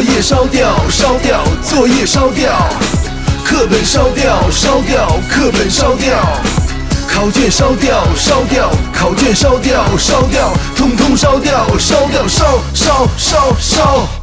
作业烧掉烧掉作业烧掉课本烧掉烧掉课本烧掉考卷烧掉烧掉考卷烧掉烧掉通通烧掉烧掉烧烧烧烧。